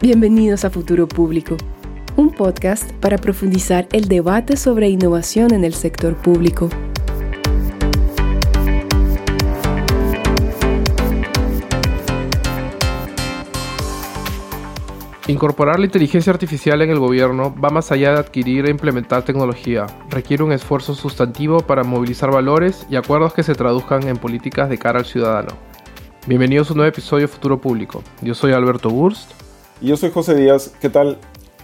Bienvenidos a Futuro Público, un podcast para profundizar el debate sobre innovación en el sector público. Incorporar la inteligencia artificial en el gobierno va más allá de adquirir e implementar tecnología. Requiere un esfuerzo sustantivo para movilizar valores y acuerdos que se traduzcan en políticas de cara al ciudadano. Bienvenidos a un nuevo episodio de Futuro Público. Yo soy Alberto Burst y yo soy José Díaz. ¿Qué tal?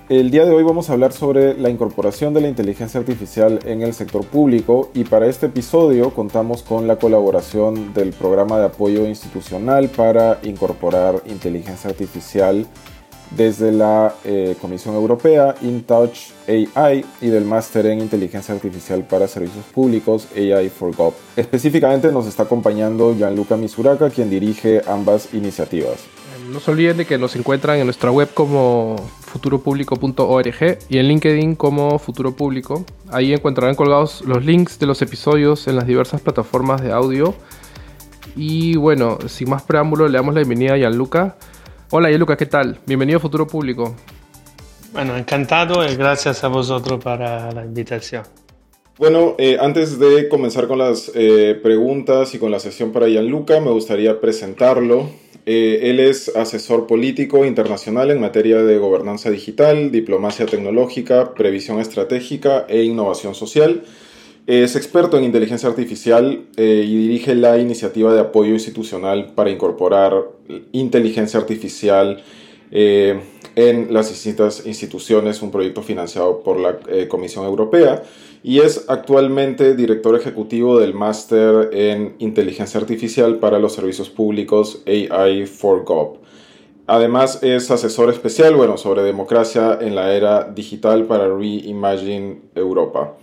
El día de hoy vamos a hablar sobre la incorporación de la inteligencia artificial en el sector público y para este episodio contamos con la colaboración del programa de apoyo institucional para incorporar inteligencia artificial desde la eh, Comisión Europea, InTouch AI y del Máster en Inteligencia Artificial para Servicios Públicos, AI for Gov. Específicamente nos está acompañando Gianluca Misuraka, quien dirige ambas iniciativas. No se olviden de que nos encuentran en nuestra web como futuropublico.org y en LinkedIn como Futuro Público. Ahí encontrarán colgados los links de los episodios en las diversas plataformas de audio. Y bueno, sin más preámbulo, le damos la bienvenida a Gianluca. Hola Gianluca, ¿qué tal? Bienvenido a Futuro Público. Bueno, encantado y gracias a vosotros para la invitación. Bueno, eh, antes de comenzar con las eh, preguntas y con la sesión para Gianluca, me gustaría presentarlo. Eh, él es asesor político internacional en materia de gobernanza digital, diplomacia tecnológica, previsión estratégica e innovación social. Es experto en inteligencia artificial eh, y dirige la iniciativa de apoyo institucional para incorporar inteligencia artificial eh, en las distintas instituciones, un proyecto financiado por la Comisión Europea y es actualmente director ejecutivo del máster en inteligencia artificial para los servicios públicos AI for Gov. Además es asesor especial bueno, sobre democracia en la era digital para Reimagine Europa.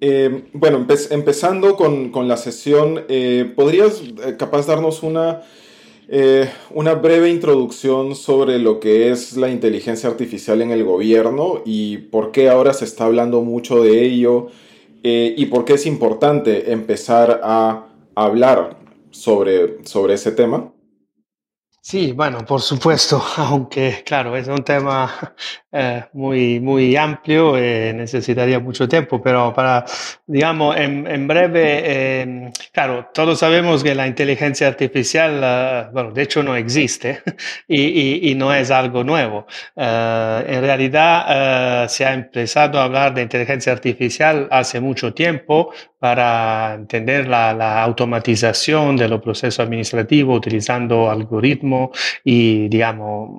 Eh, bueno, empezando con, con, la sesión, eh, ¿podrías eh, capaz darnos una eh, una breve introducción sobre lo que es la inteligencia artificial en el gobierno y por qué ahora se está hablando mucho de ello eh, y por qué es importante empezar a hablar sobre, sobre ese tema. Sí, bueno, por supuesto, aunque claro, es un tema eh, muy, muy amplio, eh, necesitaría mucho tiempo, pero para, digamos, en, breve, eh, claro, todos sabemos que la inteligencia artificial, bueno, de hecho no existe y, y, no es algo nuevo. en realidad se ha empezado a hablar de inteligencia artificial hace mucho tiempo para entender la, la automatización de los procesos administrativos utilizando algoritmos y, digamos,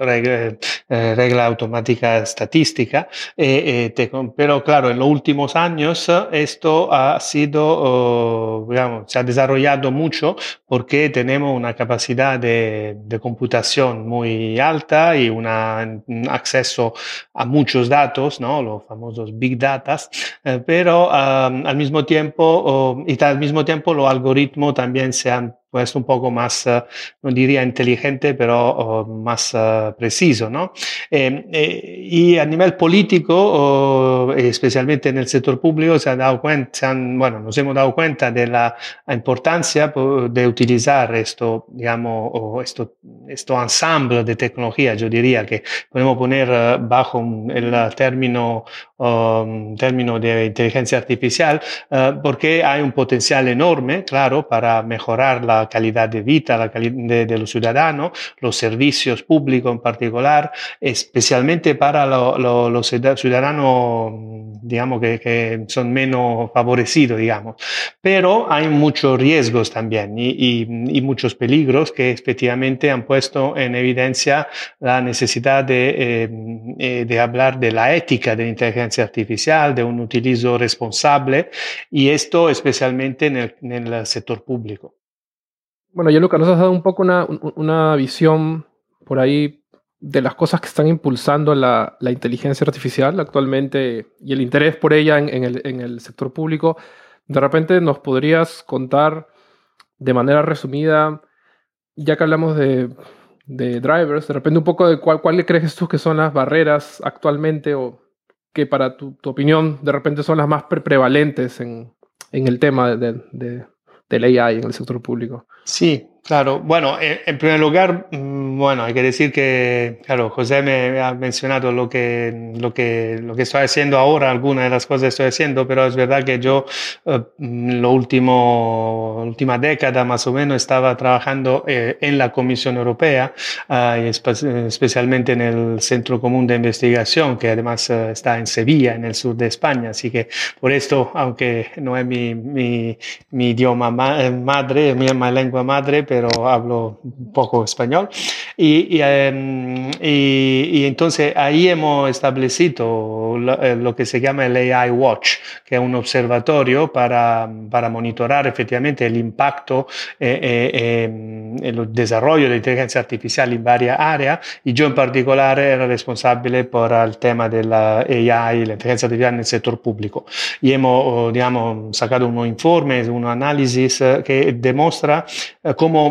regla, eh, regla automática estadística. Eh, eh, pero claro, en los últimos años esto ha sido, oh, digamos, se ha desarrollado mucho porque tenemos una capacidad de, de computación muy alta y una, un acceso a muchos datos, ¿no? los famosos big data, pero al mismo tiempo, oh, y al mismo tiempo los algoritmos también se han pues un poco más, eh, no diría inteligente, pero más eh, preciso, ¿no? Eh, y a nivel político, especialmente en el sector público, se han dado cuenta, bueno, nos hemos dado cuenta de la importancia de utilizar esto, digamos, o esto, esto ensemble de tecnología, yo diría que podemos poner bajo el término, um, término de inteligencia artificial, porque hay un potencial enorme, claro, para mejorar la calidad de vida la calidad de, los ciudadanos, los servicios públicos en particular, especialmente para los ciudadanos, digamos, que, son menos favorecidos, digamos. Pero hay muchos riesgos también y, muchos peligros que efectivamente han puesto en evidencia la necesidad de, eh, eh, de hablar de la ética de la inteligencia artificial, de un utilizo responsable y esto especialmente en el, en el sector público. Bueno, ya Luca, nos has dado un poco una, una visión por ahí de las cosas que están impulsando la, la, inteligencia artificial actualmente y el interés por ella en, el, en, el, sector público. De repente nos podrías contar de manera resumida, ya que hablamos de, de drivers, de repente un poco de cuál, cuál crees tú que son las barreras actualmente o que para tu, tu opinión de repente son las más prevalentes en, en el tema de, del AI en el sector público. Sí, claro. Bueno, en primer lugar, mm, bueno, hay que decir que, claro, José me ha mencionado lo que, lo que, lo que estoy haciendo ahora, algunas de las cosas que estoy haciendo, pero es verdad que yo, eh, lo último, última década más o menos, estaba trabajando eh, en la Comisión Europea, eh, especialmente en el Centro Común de Investigación, que además está en Sevilla, en el sur de España. Así que por esto, aunque no es mi, mi, mi idioma madre, mi lengua madre, hablo un poco español. Em, y, y, entonces ahí hemos establecido eh, lo, que se llama el AI Watch, que es un observatorio para, para monitorar efectivamente el impacto eh, eh, em, el desarrollo de inteligencia artificial en varias áreas. Y yo en particular era responsable por el tema de la AI, la inteligencia artificial en el sector público. Y hemos, digamos, sacado unos informes, un análisis que demuestra cómo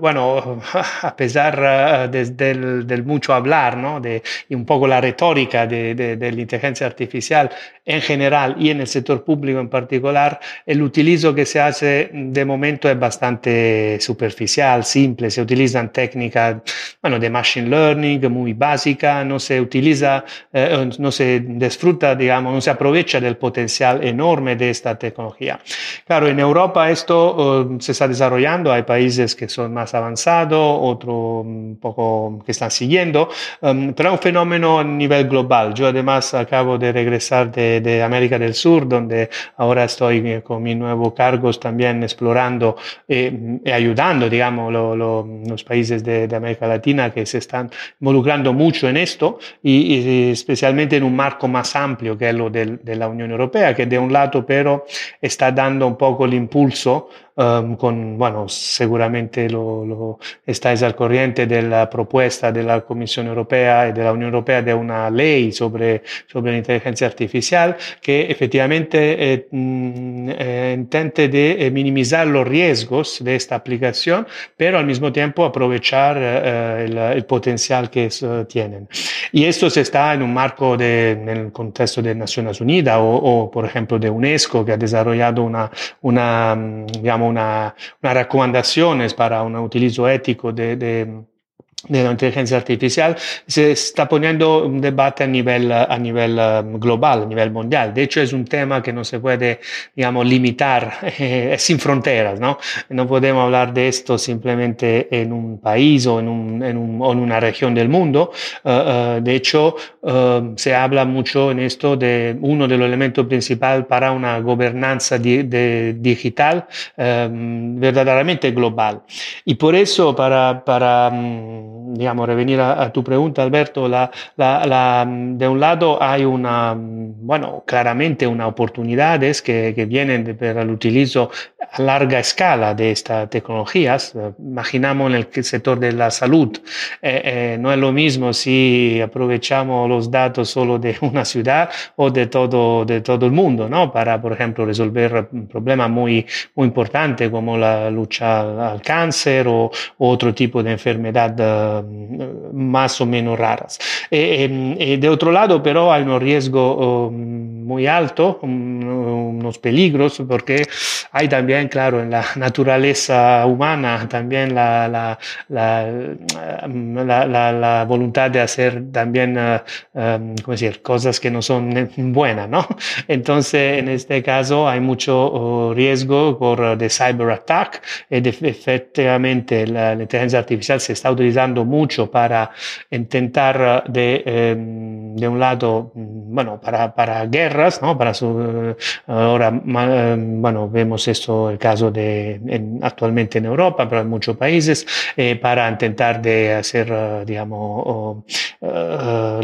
bueno, a pesar eh, del, mucho hablar, ¿no? De, y un poco la retórica de, de, la inteligencia artificial en general y en el sector público en particular, el utilizo que se hace de momento es bastante superficial, simple, se utilizan técnicas, bueno, de machine learning muy básica, no se utiliza, eh, no se disfruta, digamos, no se aprovecha del potencial enorme de esta tecnología. Claro, en Europa esto eh, se está desarrollando, hay países que son más avanzados, otros un poco que están siguiendo, um, pero es un fenómeno a nivel global. Yo además acabo de regresar de de, América del Sur, donde ahora estoy eh, con mis nuevos cargos también explorando eh, y ayudando, digamos, los países de, América Latina que se están involucrando mucho en esto y, especialmente en un marco más amplio que es lo de la Unión Europea, que de un lado pero está dando un poco el impulso Um, con, bueno, seguramente lo, lo, estáis al corriente de la propuesta de la Comisión Europea y de la Unión Europea de una ley sobre, sobre la inteligencia artificial que efectivamente eh, mm, eh, intente de eh, minimizar los riesgos de esta aplicación, pero al mismo tiempo aprovechar el, el, potencial que tienen. Y esto se está en un marco de, en el contexto de Naciones Unidas o, o, por ejemplo, de UNESCO, que ha desarrollado una, una mm, digamos, una, una recomendaciones para un utilizo ético de, de de la inteligencia artificial, se está poniendo un debate a nivel, a nivel um, global, a nivel mundial. De hecho, es un tema que no se puede, digamos, limitar, sin fronteras, ¿no? No podemos hablar de esto simplemente en un país o en, un, en, un, o en una región del mundo. Uh, uh, de hecho, uh, se habla mucho en esto de uno de los elementos principales para una gobernanza di, de, digital um, verdaderamente global. Y por eso, para, para um, digamos, revenir a, tu pregunta, Alberto, la, la, de un lado hay una, bueno, claramente una oportunidades que, que vienen para el utilizo a larga escala de estas tecnologías. Imaginamos en el sector de la salud. Eh, eh, no es lo mismo si aprovechamos los datos solo de una ciudad o de todo, de todo el mundo, ¿no? Para, por ejemplo, resolver un problema muy, muy importante como la lucha al cáncer o, otro tipo de enfermedad eh, más o menos raras. de otro lado, pero hay un riesgo muy alto, unos peligros, porque hay también, claro, en la naturaleza humana, también la, la, la, voluntad de hacer también, uh, ¿cómo decir?, cosas que no son buenas, ¿no? Entonces, en este caso, hay mucho oh, riesgo por uh, de cyber attack y efectivamente la, inteligencia artificial se está mucho para intentar uh, de, em, de un lado, mm, bueno, para, para guerras, ¿no? Para su, ahora, em, bueno, vemos esto, el caso de actualmente en Europa, pero en muchos países, eh, para intentar de hacer, digamos,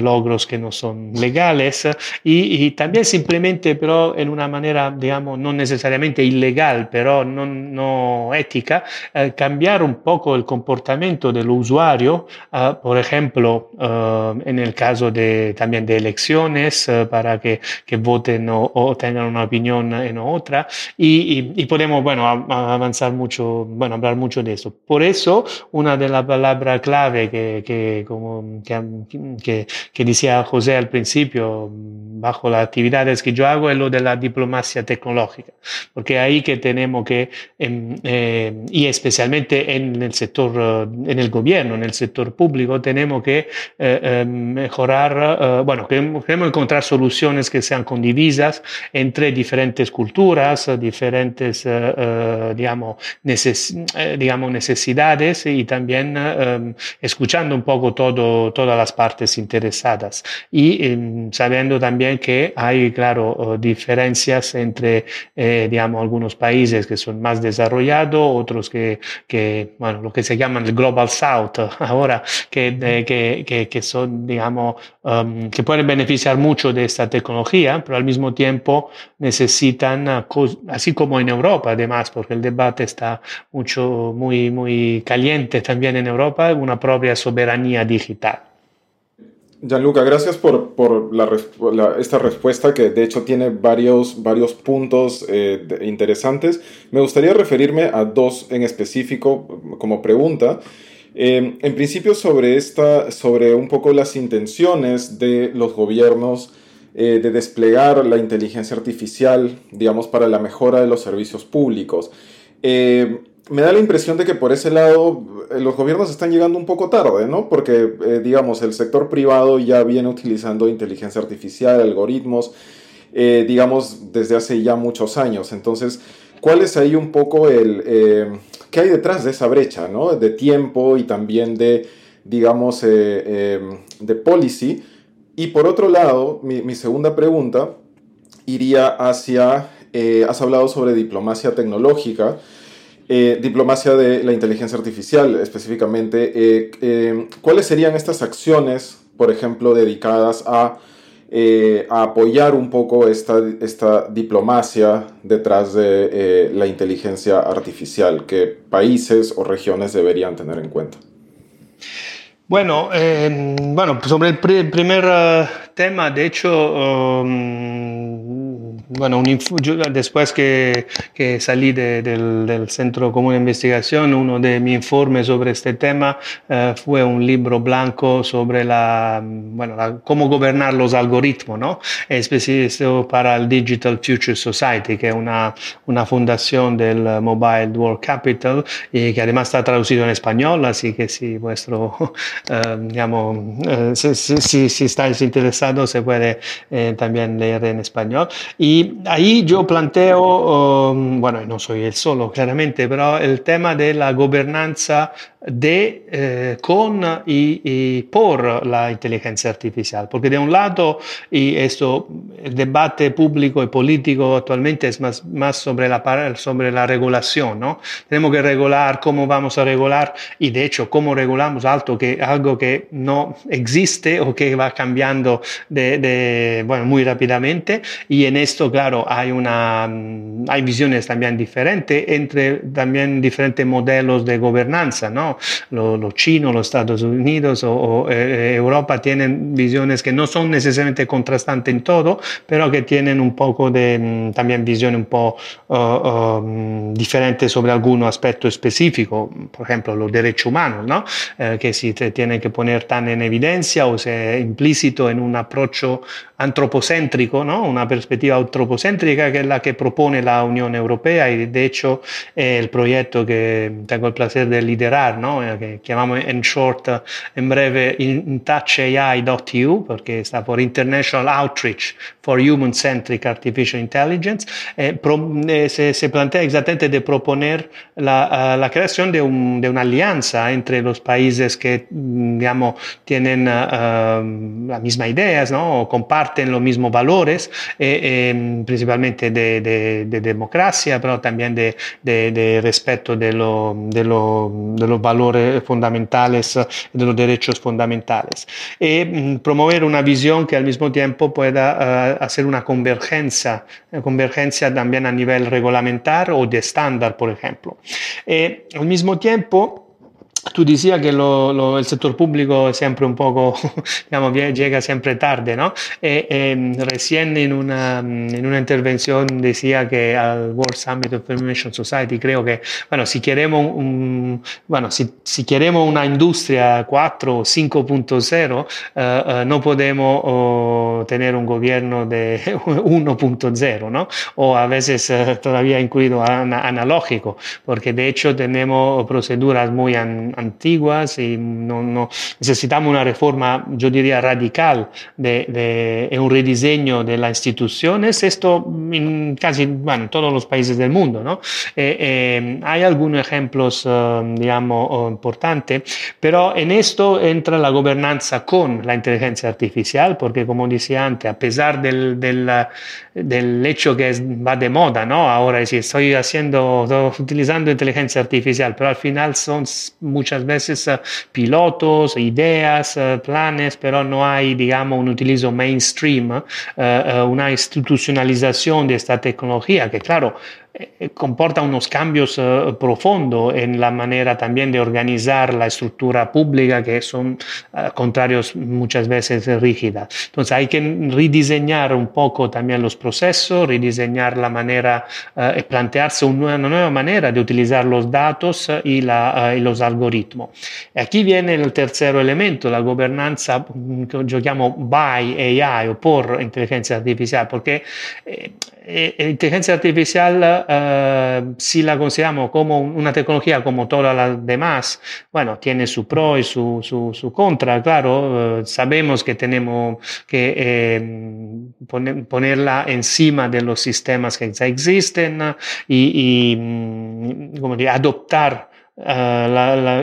logros que no son legales y, también simplemente, pero en una manera, digamos, no necesariamente ilegal, pero no, no ética, eh, cambiar un poco el comportamiento del usuario, uh, por ejemplo, en el caso de, también de elecciones, para que, que voten o, tengan una opinión en otra y, podemos, bueno, avanzar mucho, bueno, hablar mucho de eso. Por eso, una de las palabras clave que, que, como, que, que, decía José al principio, bajo las actividades que yo hago, es lo de la diplomacia tecnológica, porque ahí que tenemos que, em, eh, y especialmente en el sector, en el gobierno, en el sector público, tenemos que eh, eh, mejorar, bueno, queremos encontrar soluciones que sean condivisas entre diferentes culturas, diferentes, digamos, digamos, necesidades y también escuchando un poco todo, todas las partes interesadas. Y sabiendo también que hay, claro, diferencias entre, eh, digamos, algunos países que son más desarrollados, otros que, que, bueno, lo que se llaman el Global South ahora, que, que, que, son, digamos, um, que pueden beneficiar mucho de esta tecnología, pero al mismo tiempo necesitan, así como en Europa, además, porque el debate está mucho, muy, muy caliente también en Europa, una propia soberanía digital. Gianluca, gracias por, por la, esta respuesta que de hecho tiene varios, varios puntos eh, interesantes. Me gustaría referirme a dos en específico como pregunta. Eh, en principio sobre, esta, sobre un poco las intenciones de los gobiernos eh, de desplegar la inteligencia artificial, digamos, para la mejora de los servicios públicos me da la impresión de que por ese lado eh, los gobiernos están llegando un poco tarde, ¿no? Porque, eh, digamos, el sector privado ya viene utilizando inteligencia artificial, algoritmos, digamos, desde hace ya muchos años. Entonces, ¿cuál es ahí un poco el... ¿Qué hay detrás de esa brecha, ¿no? De tiempo y también de, digamos, de policy. Y por otro lado, mi, segunda pregunta iría hacia... has hablado sobre diplomacia tecnológica. Eh, diplomacia de la inteligencia artificial específicamente, eh, eh, ¿cuáles serían estas acciones, por ejemplo, dedicadas a, apoyar un poco esta, esta diplomacia detrás de la inteligencia artificial que países o regiones deberían tener en cuenta? Bueno, bueno sobre el primer tema, de hecho, um, bueno, después que, que salí del, del, Centro Común de Investigación, uno de mis informes sobre este tema eh, fue un libro blanco sobre la, bueno, cómo gobernar los algoritmos, ¿no? Específico para el Digital Future Society, que es una, una fundación del Mobile World Capital y que además está traducido en español, así que si vuestro, eh, digamos, eh, si, si, si, estáis interesados se puede también leer en español. Y ahí yo planteo, um, bueno, no soy el solo claramente, pero el tema de la gobernanza de, eh, con y, por la inteligencia artificial. Porque de un lado, y esto, el debate público y político actualmente es más, sobre, la, sobre la regulación, ¿no? Tenemos que regular cómo vamos a regular y de hecho cómo regulamos algo que, no existe o que va cambiando muy rápidamente y en esto, claro, hay, una, hay visiones también diferentes entre también diferentes modelos de gobernanza, ¿no? Los chinos, los Estados Unidos o, eh, Europa tienen visiones que no son necesariamente contrastantes en todo, pero que tienen un poco de mm, también visión un poco uh, diferente sobre algún aspecto específico, por ejemplo, los derechos humanos, ¿no? Eh, que si te tienen que poner tan en evidencia o se implícito en un approach antropocéntrico, ¿no? una perspectiva antropocéntrica que es la que propone la Unión Europea y de hecho el proyecto que tengo el placer de liderar ¿no? Eh, che chiamiamo in short, in breve, intouchai.eu, perché sta per International Outreach for Human Centric Artificial Intelligence, eh, eh, se, plantea exactamente de proponer la, uh, la creación de, un, de, una alianza entre los países que, mm, digamos, tienen uh, las mismas ideas, ¿no? O comparten los mismos valores, eh, eh, principalmente de, de, de, democracia, pero también de, respeto de, lo, de, lo, de los valores fundamentales de los derechos fundamentales. Y mm, promover una visión que al mismo tiempo pueda hacer una convergencia, una convergencia también a nivel regulamentar o de estándar, por ejemplo. Y al mismo tiempo, Tú decías que lo, el sector público siempre un poco, digamos, llega siempre tarde, ¿no? Eh, em, recién en una, en una intervención decía que al World Summit of Information Society creo que, bueno, si queremos, un, bueno, si, si queremos una industria 4 o 5.0, eh, eh, no podemos tener un gobierno de 1.0, ¿no? O a veces todavía incluido analógico, porque de hecho tenemos proceduras muy antiguas y no, necesitamos una reforma, yo diría, radical de, de, un rediseño de las instituciones, esto en casi bueno, todos los países del mundo. ¿no? Eh, eh, hay algunos ejemplos, eh, digamos, importantes, pero en esto entra la gobernanza con la inteligencia artificial, porque como decía antes, a pesar del, del, del hecho que va de moda, ¿no? ahora si estoy haciendo, utilizando inteligencia artificial, pero al final son muchas veces eh, pilotos, ideas, eh, planes, pero no hay, digamos, un utilizo mainstream, eh, una institucionalización de esta tecnología, que claro, comporta unos cambios uh, profundos en la manera también de organizar la estructura pública que son uh, contrarios muchas veces rígidas. Entonces hay que rediseñar un poco también los procesos, rediseñar la manera uh, y plantearse una nueva manera de utilizar los datos y, la, y, los algoritmos. Aquí viene el tercer elemento, la gobernanza mm, que yo llamo by AI o por inteligencia artificial, porque eh, eh, inteligencia artificial eh, si la consideramos como una tecnología como todas las demás, bueno, tiene su pro y su, su, contra, claro, eh, sabemos que tenemos que eh, ponerla encima de los sistemas que ya existen y, mm, como adoptar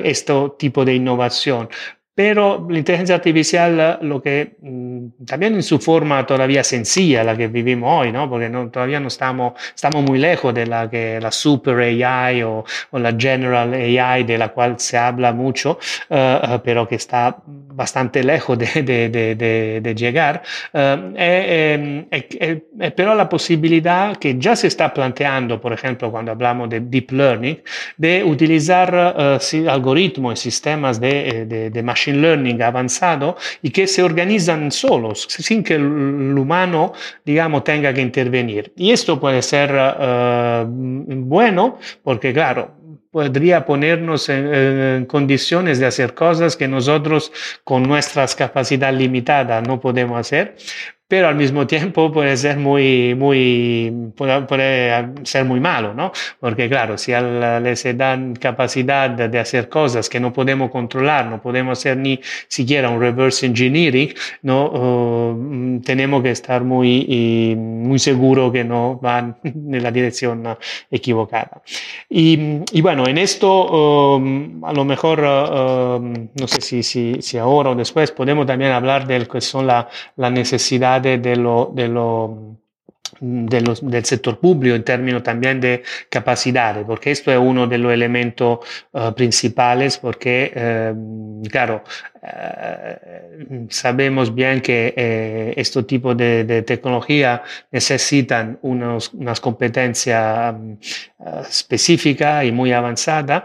este tipo de innovación. Pero la inteligencia artificial, lo que mm, también en su forma todavía sencilla, la que vivimos hoy, ¿no? porque no, todavía no estamos, estamos muy lejos de la, que, la super AI o, o la general AI de la cual se habla mucho, uh, pero que está bastante lejos de, de, de, de llegar. Uh, eh, eh, pero la posibilidad que ya se está planteando, por ejemplo, cuando hablamos de deep learning, de utilizar uh, algoritmos y sistemas de, de machine learning avanzado y que se organizan solos, sin que el humano, digamos, tenga que intervenir. Y esto puede ser uh, bueno porque, claro, podría ponernos en, en, condiciones de hacer cosas que nosotros con nuestras capacidades limitadas no podemos hacer, pero al mismo tiempo puede ser muy, muy, puede, ser muy malo, ¿no? Porque claro, si les dan capacidad de hacer cosas que no podemos controlar, no podemos hacer ni siquiera un reverse engineering, ¿no? Mm, tenemos que estar muy, muy seguros que no van en la dirección equivocada. Y, y bueno, en esto um, a lo mejor, uh, um, no sé si, si, si, ahora o después, podemos también hablar de lo que son las la necesidades de, lo, de lo del sector público en términos también de capacidades, porque esto es uno de los elementos uh, principales, porque, uh, claro, uh, sabemos bien que este tipo de, de, tecnología necesitan unos, unas competencias um, específicas y muy avanzadas,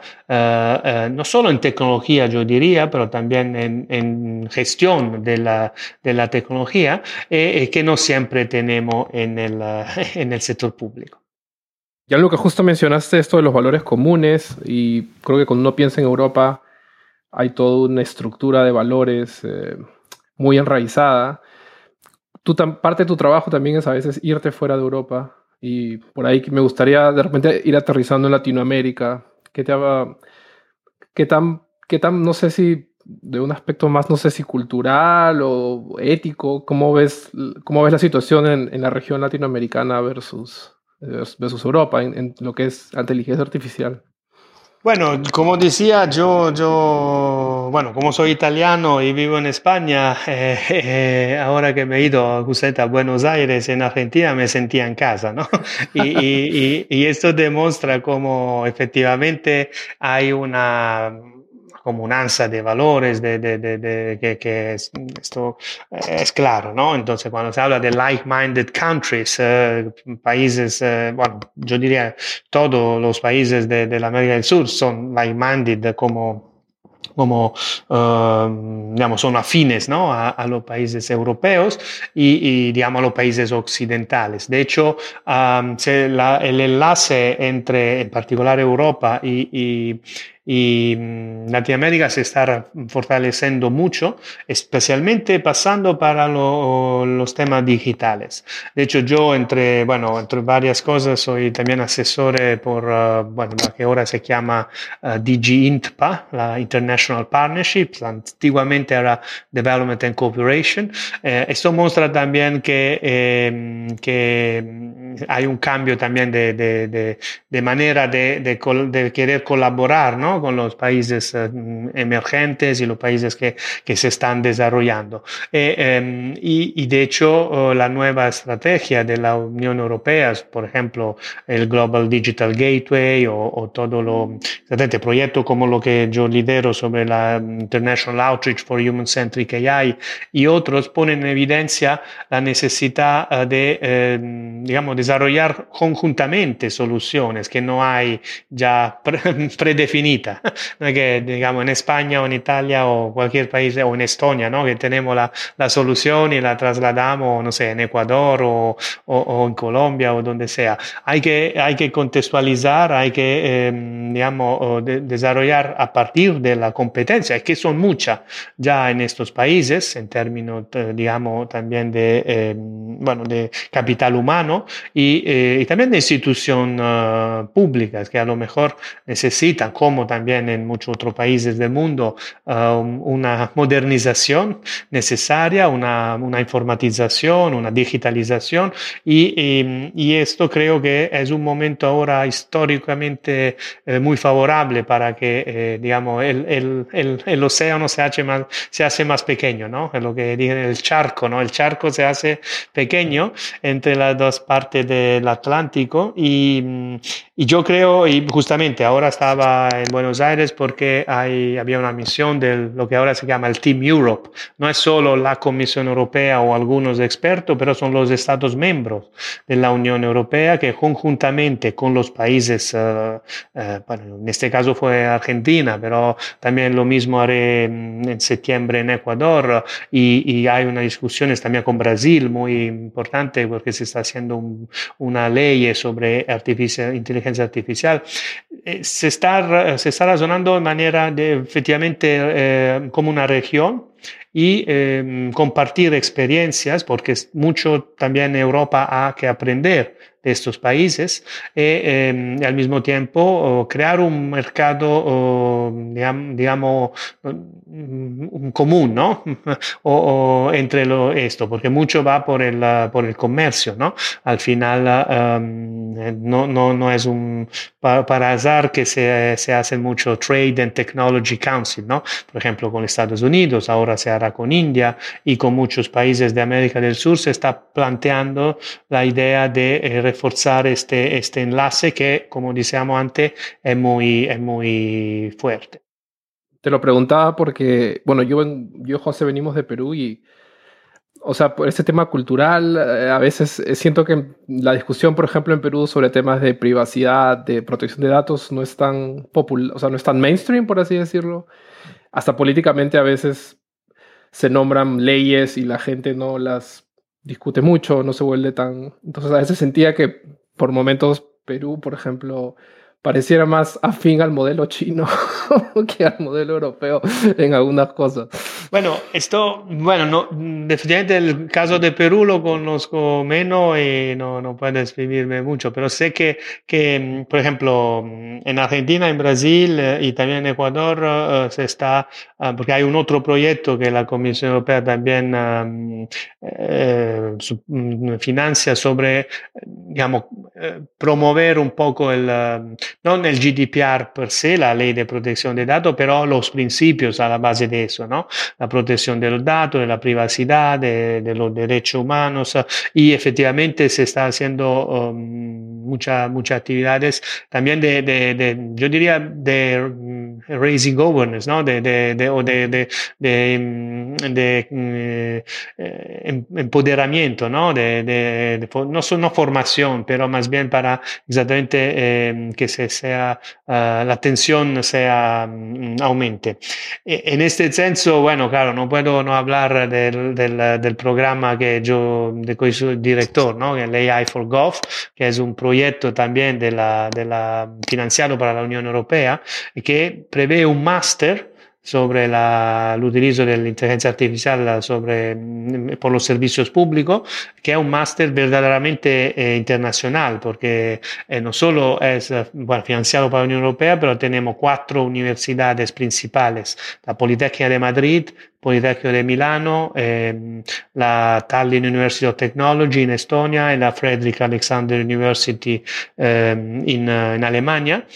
no solo en tecnología, yo diría, pero también en, en gestión de la, de la tecnología, que no siempre tenemos en el en el sector público. Ya lo que justo mencionaste esto de los valores comunes y creo que cuando uno piensa en Europa hay toda una estructura de valores eh, muy enraizada. Tú, parte de tu trabajo también es a veces irte fuera de Europa y por ahí me gustaría de repente ir aterrizando en Latinoamérica. ¿Qué, te qué, tan, ¿Qué tan, no sé si de un aspecto más, no sé si cultural o ético, ¿cómo ves, cómo ves la situación en, la región latinoamericana versus, versus Europa en, lo que es inteligencia artificial? Bueno, como decía, yo, yo, bueno, como soy italiano y vivo en España, eh, eh, ahora que me he ido a Buenos Aires, en Argentina, me sentía en casa, ¿no? Y, y, y esto demuestra cómo efectivamente hay una comunanza de valores, de, de, de, que, que es, esto es claro, ¿no? Entonces, cuando se habla de like-minded countries, eh, países, eh, bueno, yo diría todos los países de, la América del Sur son like-minded como como digamos, son afines ¿no? a, los países europeos y, digamos, a los países occidentales. De hecho, el enlace entre, en particular, Europa y, y mm, Latinoamérica se está fortaleciendo mucho, especialmente pasando para los temas digitales. De hecho, yo entre, bueno, entre varias cosas soy también asesor por, uh, bueno, que ahora se llama uh, DG INTPA, la International Partnership, antiguamente era Development and Cooperation. Eh, esto muestra también que, eh, que hay un cambio también de, de, de manera de, querer colaborar, con los países eh, emergentes y los países que, que se están desarrollando. Eh, em, y, de hecho, oh, la nueva estrategia de la Unión Europea, por ejemplo, el Global Digital Gateway o, o todo lo, proyecto como lo que yo lidero sobre la International Outreach for Human Centric AI y otros, ponen en evidencia la necesidad eh, de, em, digamos, desarrollar conjuntamente soluciones que no hay ya predefinidas no es que, digamos, en España o en Italia o cualquier país, o en Estonia, ¿no? Que tenemos la, la solución y la trasladamos, no sé, en Ecuador o, o, en Colombia o donde sea. Hay que, hay que contextualizar, hay que, em, digamos, desarrollar a partir de la competencia, que son muchas ya en estos países, en términos, eh, digamos, también de, em, bueno, de capital humano y, eh, y también de instituciones uh, públicas que a lo mejor necesitan, como también en muchos otros países del mundo, um, una modernización necesaria, una, una, informatización, una digitalización y, y, esto creo que es un momento ahora históricamente eh, muy favorable para que, eh, digamos, el, el, el, el, océano se hace más, se hace más pequeño, ¿no? Es lo que dicen el charco, ¿no? El charco se hace pequeño entre las dos partes del Atlántico y, y yo creo, y justamente ahora estaba en Buenos Aires porque hay, había una misión de lo que ahora se llama el Team Europe. No es solo la Comisión Europea o algunos expertos, pero son los Estados miembros de la Unión Europea que conjuntamente con los países, uh, uh, bueno, en este caso fue Argentina, pero también lo mismo haré en septiembre en Ecuador y, y hay unas discusiones también con Brasil muy importante porque se está haciendo un, una ley sobre artificial, inteligencia artificial. Eh, se está, se está razonando de manera efectivamente eh, como una región y eh, compartir experiencias, porque mucho también Europa ha que aprender de estos países eh, y al mismo tiempo crear un mercado, digamos, común, ¿no? o, entre lo, esto, porque mucho va por el, por el comercio, ¿no? Al final um, no, no, no es un para, azar que se, se, hace mucho Trade and Technology Council, ¿no? Por ejemplo, con Estados Unidos, ahora se hará con India y con muchos países de América del Sur se está planteando la idea de eh, reforzar este, este enlace que, como decíamos antes, es muy, es muy fuerte. Te lo preguntaba porque, bueno, yo, yo José venimos de Perú y, o sea, por este tema cultural, eh, a veces eh, siento que la discusión, por ejemplo, en Perú sobre temas de privacidad, de protección de datos, no es tan popular, o sea, no es tan mainstream, por así decirlo. Hasta políticamente a veces se nombran leyes y la gente no las discute mucho, no se vuelve tan... Entonces a veces sentía que por momentos Perú, por ejemplo, pareciera más afín al modelo chino que al modelo europeo en algunas cosas. Bueno, esto, bueno, no, definitivamente el caso de Perú lo conozco menos y no, no puedo escribirme mucho, pero sé que, que, por ejemplo, en Argentina, en Brasil eh, y también en Ecuador eh, se está, ah, porque hay un otro proyecto que la Comisión Europea también eh, mm, financia sobre, digamos, promover un poco el, no el GDPR per se, la ley de protección de datos, pero los principios a la base de eso, ¿no? La protección de los datos, de la privacidad, de, los derechos humanos y efectivamente se está haciendo um, muchas muchas actividades también de, de, yo diría, de mm, raising awareness, ¿no? De, de, de, de, de, de, mm, eh, em, empoderamiento, ¿no? De, de, no, no formación, pero más bien para exactamente eh, que se sea, uh, la atención sea um, aumente. E, en este senso, bueno, claro, no puedo no hablar del, del, del programa que yo, de cui soy director, ¿no? El AI for Golf, que es un proyecto también de la, de la, financiado para la Unión Europea que prevé un máster sobre el utilizo de la inteligencia artificial sobre, mm, por los servicios públicos, que es un máster verdaderamente eh, internacional, porque eh, no solo es bueno, financiado por la Unión Europea, pero tenemos cuatro universidades principales, la Politécnica de Madrid, Politécnico de Milano, eh, la Tallinn University of Technology en Estonia y la Friedrich Alexander University eh, en, en Alemania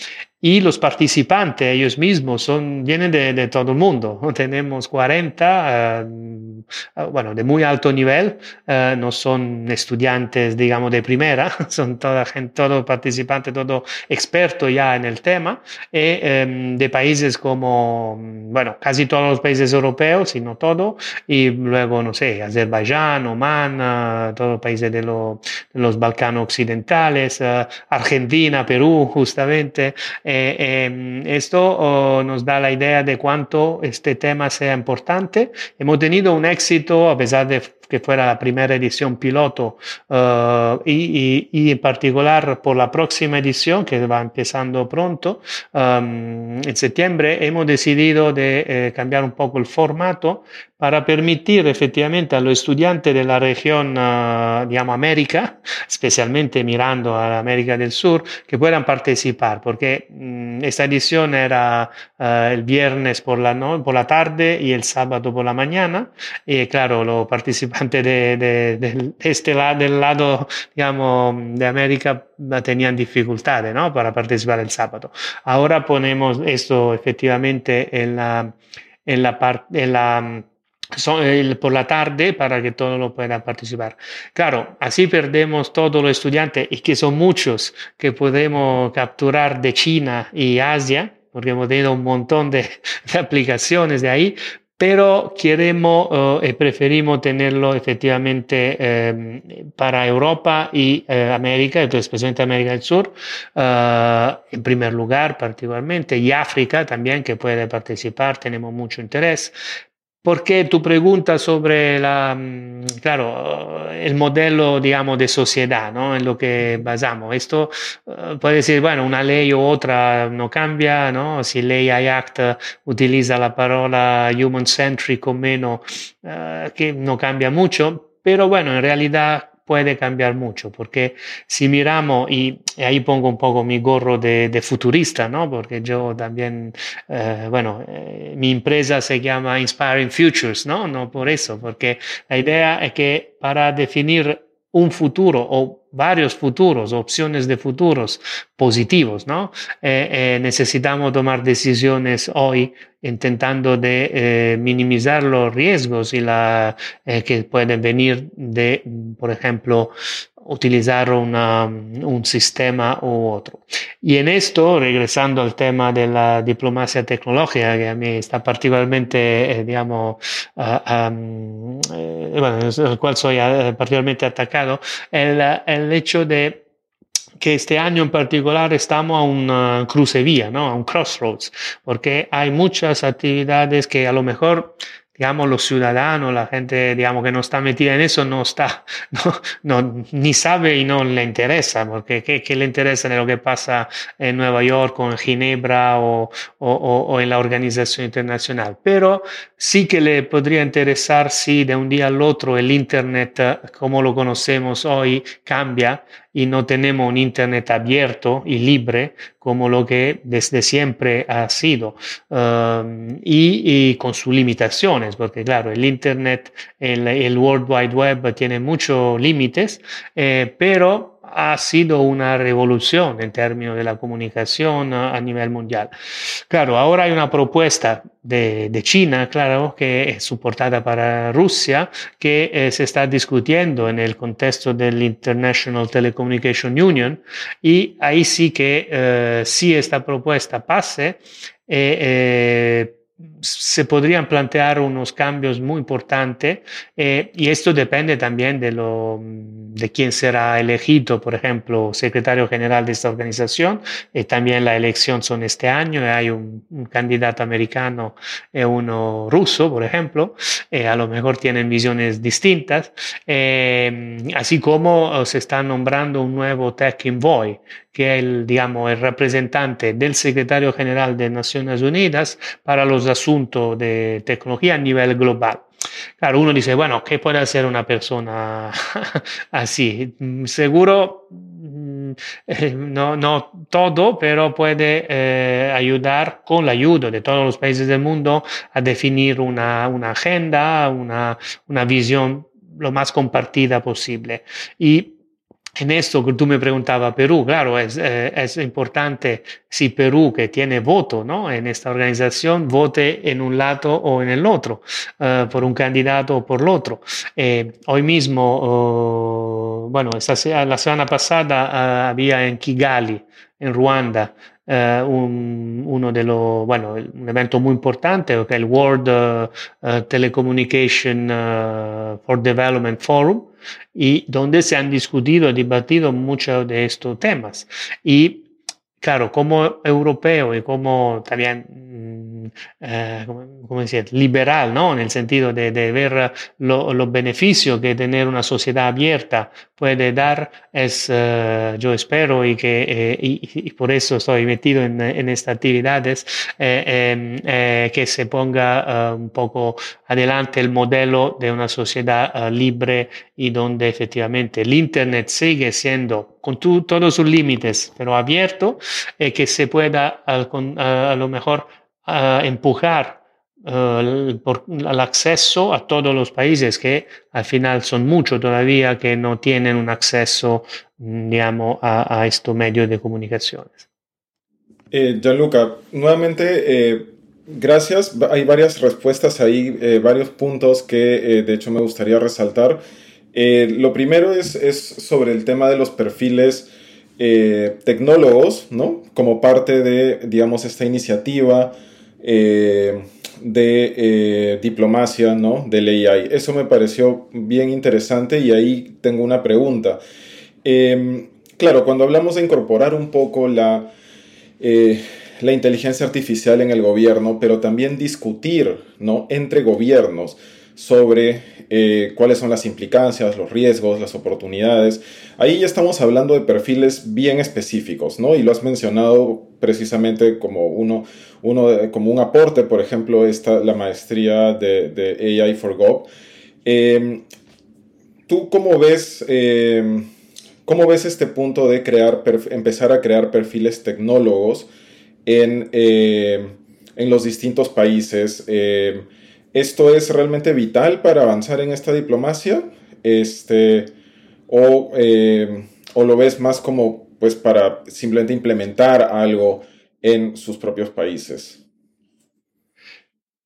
y los participantes ellos mismos son, vienen de, de todo el mundo. Tenemos 40, uh, eh, bueno, de muy alto nivel, uh, no son estudiantes, digamos, de primera, son toda gente, todo participante, todo experto ya en el tema, y um, de países como, bueno, casi todos los países europeos, si no todo, y luego, no sé, Azerbaiyán, Oman, todos los países de, lo, de, los Balcanos occidentales, Argentina, Perú, justamente. Eh, eh, esto oh, nos da la idea de cuánto este tema sea importante. Hemos tenido un éxito, a pesar de que fuera la primera edición piloto uh, y, y, y, en particular por la próxima edición que va empezando pronto, um, en septiembre, hemos decidido de eh, cambiar un poco el formato para permitir efectivamente a los estudiantes de la región, uh, digamos, América, especialmente mirando a América del Sur, que puedan participar, porque um, esta edición era uh, el viernes por la, no, por la tarde y el sábado por la mañana, y claro, los participantes de, de, de, este lado, del lado, digamos, de América tenían dificultades, ¿no? Para participar el sábado. Ahora ponemos esto efectivamente en la, en la parte, en la, por la tarde para que todos lo puedan participar. Claro, así perdemos todos los estudiantes y que son muchos que podemos capturar de China y Asia, porque hemos tenido un montón de, de aplicaciones de ahí, pero queremos y preferimos tenerlo efectivamente eh, para Europa y eh, América, especialmente América del Sur, uh, en primer lugar particularmente, y África también que puede participar, tenemos mucho interés, porque tu pregunta sobre la, mm, claro, el modelo, digamos, de sociedad, ¿no? En lo que basamos. Esto uh, puede decir, bueno, una ley u otra no cambia, ¿no? Si ley hay Act utiliza la palabra human-centric o menos, uh, que no cambia mucho, pero bueno, en realidad puede cambiar mucho, porque si miramos, y, ahí pongo un poco mi gorro de, futurista, ¿no? Porque yo también, eh, bueno, eh, mi empresa se llama Inspiring Futures, ¿no? No por eso, porque la idea es que para definir un futuro o varios futuros, opciones de futuros positivos, ¿no? Eh, eh, necesitamos tomar decisiones hoy intentando de eh, minimizar los riesgos y la, que pueden venir de, por ejemplo, utilizar una, un sistema u otro. Y en esto, regresando al tema de la diplomacia tecnológica, que a mí está particularmente, eh, digamos, uh, um, eh, bueno, el cual soy uh, particularmente atacado, el, el hecho de que este año en particular estamos a una cruce vía, ¿no? a un crossroads, porque hay muchas actividades que a lo mejor digamos, los ciudadanos, la gente, digamos, que no está metida en eso, no está, no, no ni sabe y no le interesa, porque ¿qué, qué le interesa de lo que pasa en Nueva York o en Ginebra o, o, o, en la organización internacional? Pero sí que le podría interesar si de un día al otro el Internet, como lo conocemos hoy, cambia y no tenemos un Internet abierto y libre como lo que desde siempre ha sido um, y, con sus limitaciones, porque claro, el Internet, el, el World Wide Web tiene muchos límites, eh, pero ha sido una revolución en términos de la comunicación a, nivel mundial. Claro, ahora hay una propuesta de, China, claro, que es soportada para Rusia, que eh, se está discutiendo en el contexto del International Telecommunication Union y ahí sí que eh, si esta propuesta pase, eh, se podrían plantear unos cambios muy importantes eh, y esto depende también de, lo, de quién será elegido, por ejemplo, secretario general de esta organización. y también la elección son este año y hay un, candidato americano y uno ruso, por ejemplo. Eh, a lo mejor tienen visiones distintas. Eh, así como se está nombrando un nuevo Tech Envoy, que el, digamos, el representante del secretario general de Naciones Unidas para los asuntos de tecnología a nivel global. Claro, uno dice, bueno, ¿qué puede hacer una persona así? Seguro mm, no, no todo, pero puede eh, ayudar con la ayuda de todos los países del mundo a definir una, una agenda, una, una visión lo más compartida posible. Y en esto que tú me preguntabas, Perú, claro, es, eh, es, importante si Perú, que tiene voto ¿no? en esta organización, vote en un lado o en el otro, uh, por un candidato o por el otro. Eh, hoy mismo, uh, bueno, esta, la semana pasada uh, había en Kigali, en Ruanda, un, uno de los, bueno, un evento muy importante, que es el World Telecommunication for Development Forum, y donde se han discutido debatido muchos de estos temas. Y claro, como europeo y como también, eh, como, decir, liberal, ¿no? En el sentido de, ver los beneficios que tener una sociedad abierta puede dar, es, uh, yo espero y que eh, y, por eso estoy metido en, en estas actividades, eh, em, que se ponga un poco adelante el modelo de una sociedad libre y donde efectivamente el Internet sigue siendo con tu, todos sus límites, pero abierto, y que se pueda a, a lo mejor empujar uh, el acceso a todos los países que al final son muchos todavía que no tienen un acceso digamos, a, estos medios de comunicaciones. Eh, Gianluca, nuevamente, eh, gracias. Hay varias respuestas ahí, varios puntos que de hecho me gustaría resaltar. Lo primero es, es, sobre el tema de los perfiles tecnólogos, ¿no? Como parte de, digamos, esta iniciativa de eh, diplomacia, ¿no? Del AI. Eso me pareció bien interesante y ahí tengo una pregunta. Em, claro, cuando hablamos de incorporar un poco la, eh, la inteligencia artificial en el gobierno, pero también discutir, ¿no? Entre gobiernos sobre eh, cuáles son las implicancias, los riesgos, las oportunidades. Ahí ya estamos hablando de perfiles bien específicos, ¿no? Y lo has mencionado precisamente como uno, uno como un aporte, por ejemplo, esta, la maestría de, AI for Gov. Em, ¿Tú cómo ves, em, cómo ves este punto de crear, empezar a crear perfiles tecnólogos en, em, en los distintos países? ¿Esto es realmente vital para avanzar en esta diplomacia? Este, o, o lo ves más como pues para simplemente implementar algo en sus propios países.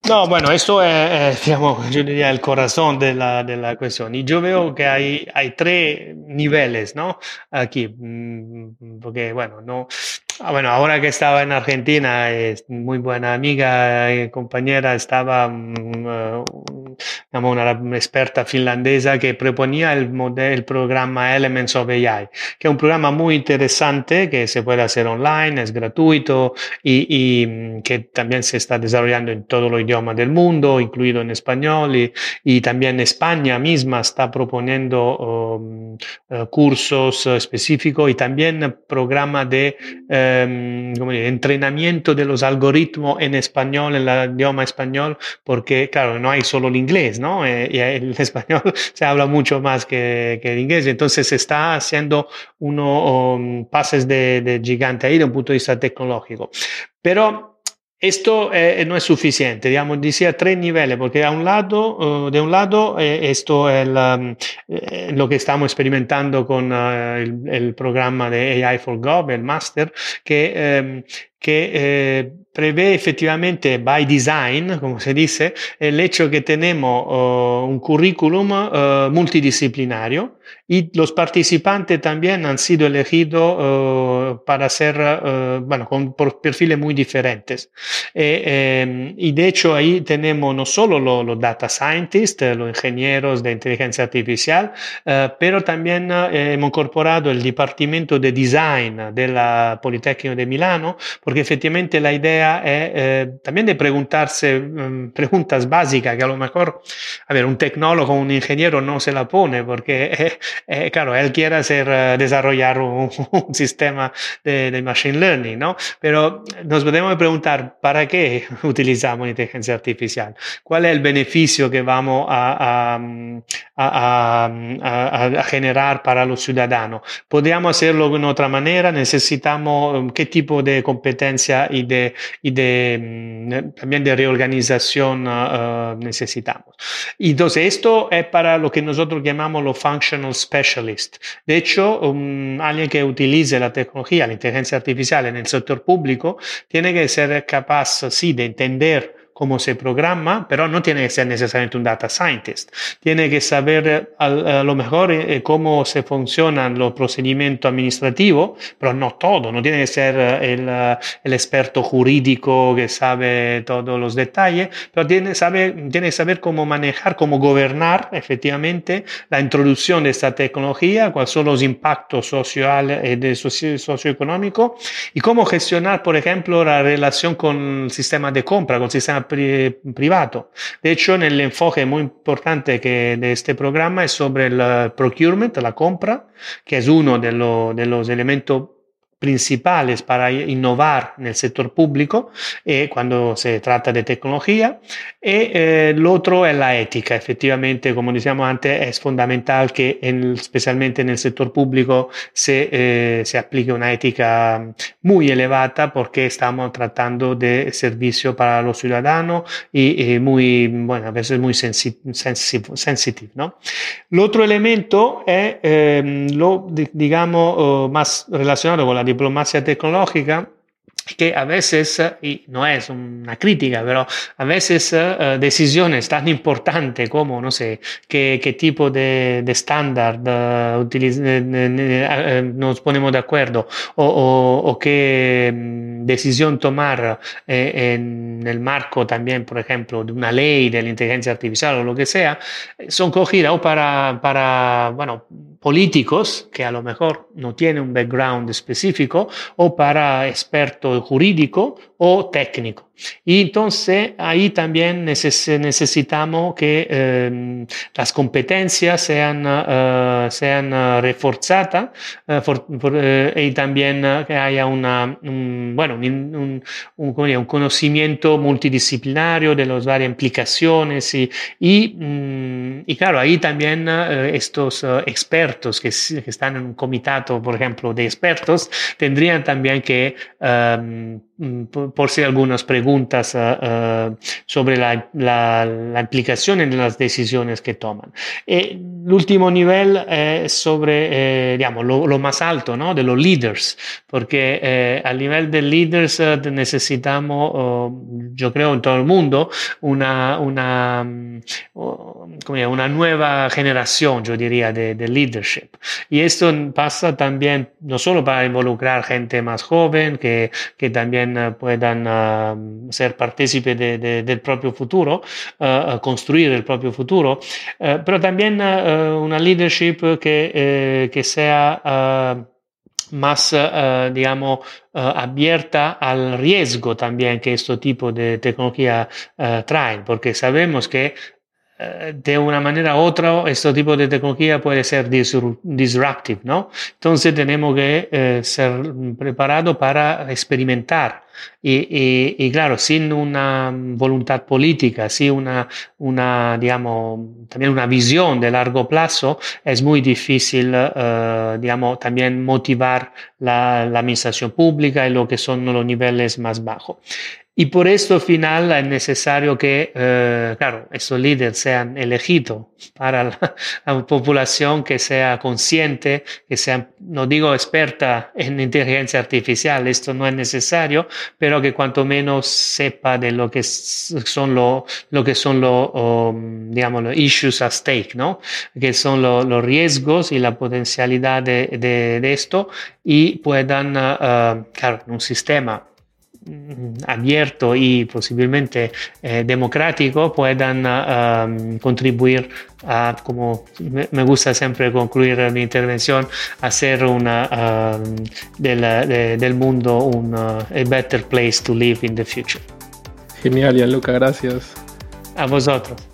No, bueno, esto es, digamos, yo diría el corazón de la, de la cuestión. Y yo veo que hay, hay tres niveles, ¿no? Aquí, mm, porque, bueno, no, Ah, bueno, ahora que estaba en Argentina, es muy buena amiga y compañera, estaba mm, eh, una experta finlandesa que proponía el, modelo, el programa Elements of AI, que es un programa muy interesante que se puede hacer online, es gratuito y, y mm, que también se está desarrollando en todos los idiomas del mundo, incluido en español y, también España misma está proponiendo um, uh, cursos específicos y también programa de Em, entrenamiento de los algoritmos en español, en el idioma español, porque, claro, no hay solo el inglés, ¿no? Eh, y el español se habla mucho más que, el inglés, entonces se está haciendo unos um, pases de, de, gigante ahí de un punto de vista tecnológico. Pero esto eh, no es suficiente, digamos, decía tres niveles, porque a un lado, uh, de un lado, eh, esto es el, um, eh, lo que estamos experimentando con uh, el, el, programa de AI for Gov, el Master, que, que eh, prevé efectivamente by design, como se dice, el hecho que tenemos uh, un currículum uh, multidisciplinario y los participantes también han sido elegidos uh, para ser, bueno, con perfiles muy diferentes. E, eh, y de hecho ahí tenemos no solo los lo data scientists, los ingenieros de inteligencia artificial, pero también hemos incorporado el departamento de design de la Politécnico de Milano, porque efectivamente la idea es eh, también de preguntarse um, preguntas básicas que a lo mejor, a ver, un tecnólogo, un ingeniero no se la pone porque, eh, eh, claro, él quiere hacer, uh, desarrollar un, un sistema de, de, machine learning, ¿no? Pero nos podemos preguntar, ¿para qué utilizamos inteligencia artificial? ¿Cuál es el beneficio que vamos a, a, a, a generar para los ciudadanos? ¿Podríamos hacerlo de otra manera? ¿Necesitamos um, qué tipo de competencia y de, y mm, también de reorganización uh, necesitamos. Y entonces esto es para lo que nosotros llamamos los functional specialist. De hecho, alguien que utilice la tecnología, la inteligencia artificial en el sector público, tiene que ser capaz, sí, de entender cómo se programa, pero no tiene que ser necesariamente un data scientist. Tiene que saber a, a lo mejor eh, cómo se funcionan los procedimientos administrativos, pero no todo. No tiene que ser eh, el, eh, el, experto jurídico que sabe todos los detalles, pero tiene, sabe, tiene que saber cómo manejar, cómo gobernar efectivamente la introducción de esta tecnología, cuáles son los impactos sociales y de socio, socioeconómicos y cómo gestionar, por ejemplo, la relación con el sistema de compra, con el sistema pri privado. De hecho, el enfoque muy importante que de este programa es sobre el procurement, la compra, que es uno de, lo, de los elementos principales para innovar en el sector público eh, cuando se trata de tecnología y eh, otro es la ética. Efectivamente, como decíamos antes, es fundamental que en, especialmente en el sector público se, eh, aplique una ética muy elevada porque estamos tratando de servicio para los ciudadanos y, y muy, bueno, a veces muy sensitive. Sensitive, ¿no? El otro elemento es lo, digamos, más relacionado con la diplomacia tecnológica que a veces, y no es una crítica, pero a veces uh, decisiones tan importantes como, no sé, qué, qué tipo de, estándar uh, uh, nos ponemos de acuerdo o, qué um, decisión tomar eh, en el marco también, por ejemplo, de una ley de la inteligencia artificial o lo que sea, son cogidas para, para bueno, políticos que a lo mejor no tienen un background específico o para expertos jurídicos o técnicos. Y entonces ahí también necesitamos que eh, las competencias sean, uh, sean uh, reforzadas for, for, y también que haya una, un, bueno, un, conocimiento multidisciplinario de las varias implicaciones y, y claro, ahí también estos expertos que, están en un comitado, por ejemplo, de expertos, tendrían también que um, por si algunas preguntas uh, uh, sobre la, la, la, implicación en las decisiones que toman. el último nivel es sobre, eh, digamos, lo, lo, más alto, ¿no? De los leaders, porque eh, al nivel de leaders uh, necesitamos, yo creo, en todo el mundo, una, una, oh, una nueva generación, yo diría, de, de leadership. Y esto pasa también, no solo para involucrar gente más joven, que, que también puedan uh, ser partícipes de, de, del propio futuro, uh, construir el propio futuro, uh, pero también una leadership que, eh, que sea más, digamos, abierta al riesgo también que este tipo de tecnología trae, porque sabemos que de una manera u otra, este tipo de tecnología puede ser disruptive, ¿no? Entonces tenemos que eh, ser preparados para experimentar y, claro, sin una voluntad política, sin una, una, digamos, también una visión de largo plazo, es muy difícil, uh, digamos, también motivar la, la, administración pública y lo que son los niveles más bajos. Y por esto al final es necesario que, eh, claro, esos líderes sean elegidos para la, población que sea consciente, que sea, no digo experta en inteligencia artificial, esto no es necesario, pero que cuanto menos sepa de lo que son los lo que son los, digamos, los issues at stake, ¿no? Que son los riesgos y la potencialidad de, de, esto y puedan, uh, claro, un sistema abierto y posiblemente eh, democrático puedan ah, contribuir a, como me gusta siempre concluir mi intervención, hacer una, del mundo un a better place to live in the future. Genial, Gianluca, gracias. A vosotros.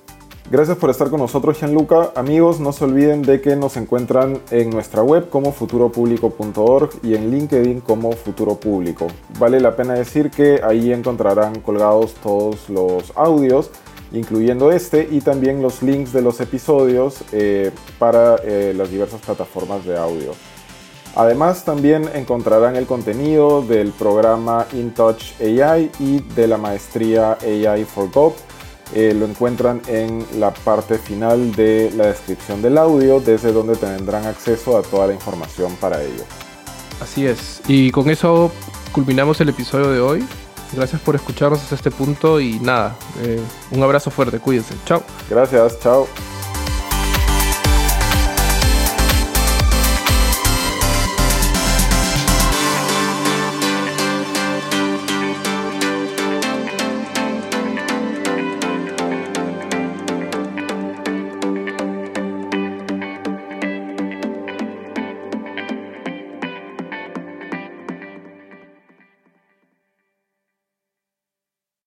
Gracias por estar con nosotros, Gianluca. Amigos, no se olviden de que nos encuentran en nuestra web como futuropublico.org y en LinkedIn como Futuro Público. Vale la pena decir que ahí encontrarán colgados todos los audios, incluyendo este, y también los links de los episodios eh, para eh, las diversas plataformas de audio. Además, también encontrarán el contenido del programa InTouch AI y de la maestría AI for God eh, lo encuentran en la parte final de la descripción del audio, desde donde tendrán acceso a toda la información para ello. Así es. Y con eso culminamos el episodio de hoy. Gracias por escucharnos hasta este punto y nada, eh, un abrazo fuerte, cuídense. Chao. Gracias, chao.